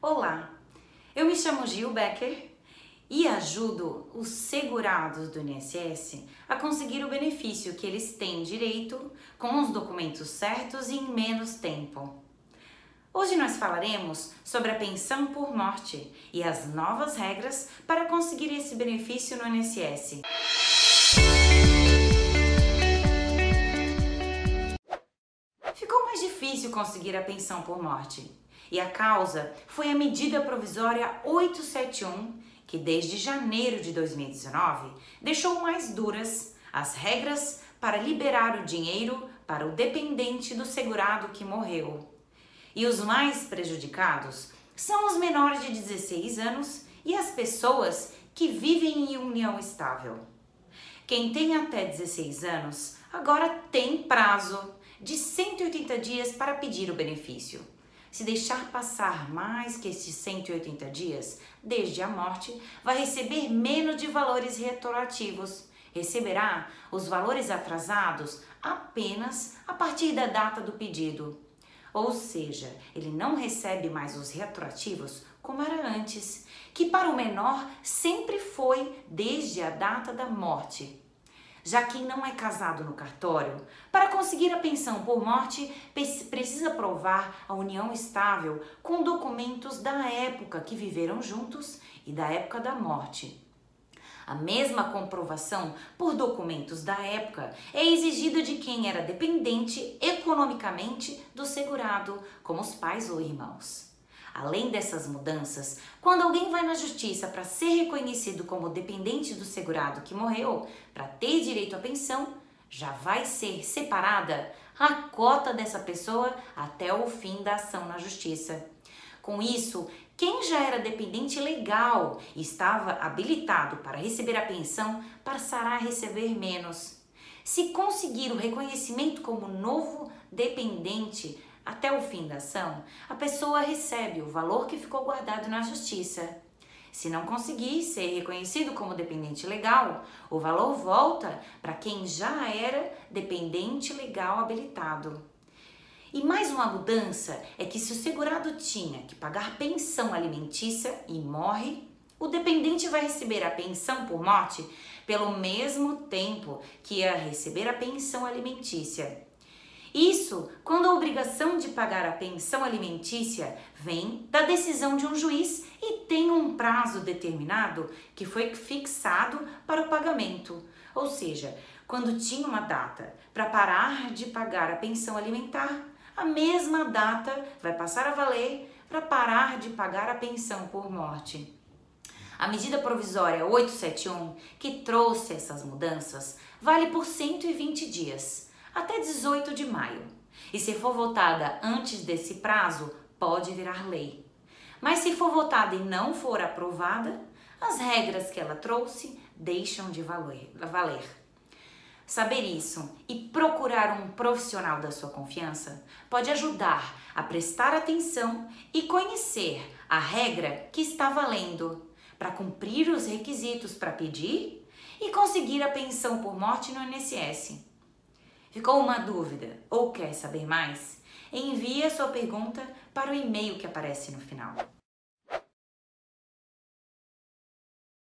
Olá, eu me chamo Gil Becker e ajudo os segurados do INSS a conseguir o benefício que eles têm direito com os documentos certos e em menos tempo. Hoje nós falaremos sobre a pensão por morte e as novas regras para conseguir esse benefício no INSS. Ficou mais difícil conseguir a pensão por morte e a causa foi a medida provisória 871, que desde janeiro de 2019 deixou mais duras as regras para liberar o dinheiro para o dependente do segurado que morreu. E os mais prejudicados são os menores de 16 anos e as pessoas que vivem em união estável. Quem tem até 16 anos agora tem prazo de 180 dias para pedir o benefício. Se deixar passar mais que estes 180 dias desde a morte, vai receber menos de valores retroativos. Receberá os valores atrasados apenas a partir da data do pedido. Ou seja, ele não recebe mais os retroativos como era antes, que para o menor sempre foi desde a data da morte já quem não é casado no cartório, para conseguir a pensão por morte, precisa provar a união estável com documentos da época que viveram juntos e da época da morte. A mesma comprovação por documentos da época é exigida de quem era dependente economicamente do segurado, como os pais ou irmãos. Além dessas mudanças, quando alguém vai na justiça para ser reconhecido como dependente do segurado que morreu, para ter direito à pensão, já vai ser separada a cota dessa pessoa até o fim da ação na justiça. Com isso, quem já era dependente legal e estava habilitado para receber a pensão passará a receber menos. Se conseguir o reconhecimento como novo dependente, até o fim da ação, a pessoa recebe o valor que ficou guardado na justiça. Se não conseguir ser reconhecido como dependente legal, o valor volta para quem já era dependente legal habilitado. E mais uma mudança é que se o segurado tinha que pagar pensão alimentícia e morre, o dependente vai receber a pensão por morte pelo mesmo tempo que ia receber a pensão alimentícia. Isso quando a obrigação de pagar a pensão alimentícia vem da decisão de um juiz e tem um prazo determinado que foi fixado para o pagamento. Ou seja, quando tinha uma data para parar de pagar a pensão alimentar, a mesma data vai passar a valer para parar de pagar a pensão por morte. A medida provisória 871, que trouxe essas mudanças, vale por 120 dias até 18 de maio. E se for votada antes desse prazo, pode virar lei. Mas se for votada e não for aprovada, as regras que ela trouxe deixam de valer. Saber isso e procurar um profissional da sua confiança pode ajudar a prestar atenção e conhecer a regra que está valendo para cumprir os requisitos para pedir e conseguir a pensão por morte no INSS. Ficou uma dúvida ou quer saber mais? Envie a sua pergunta para o e-mail que aparece no final.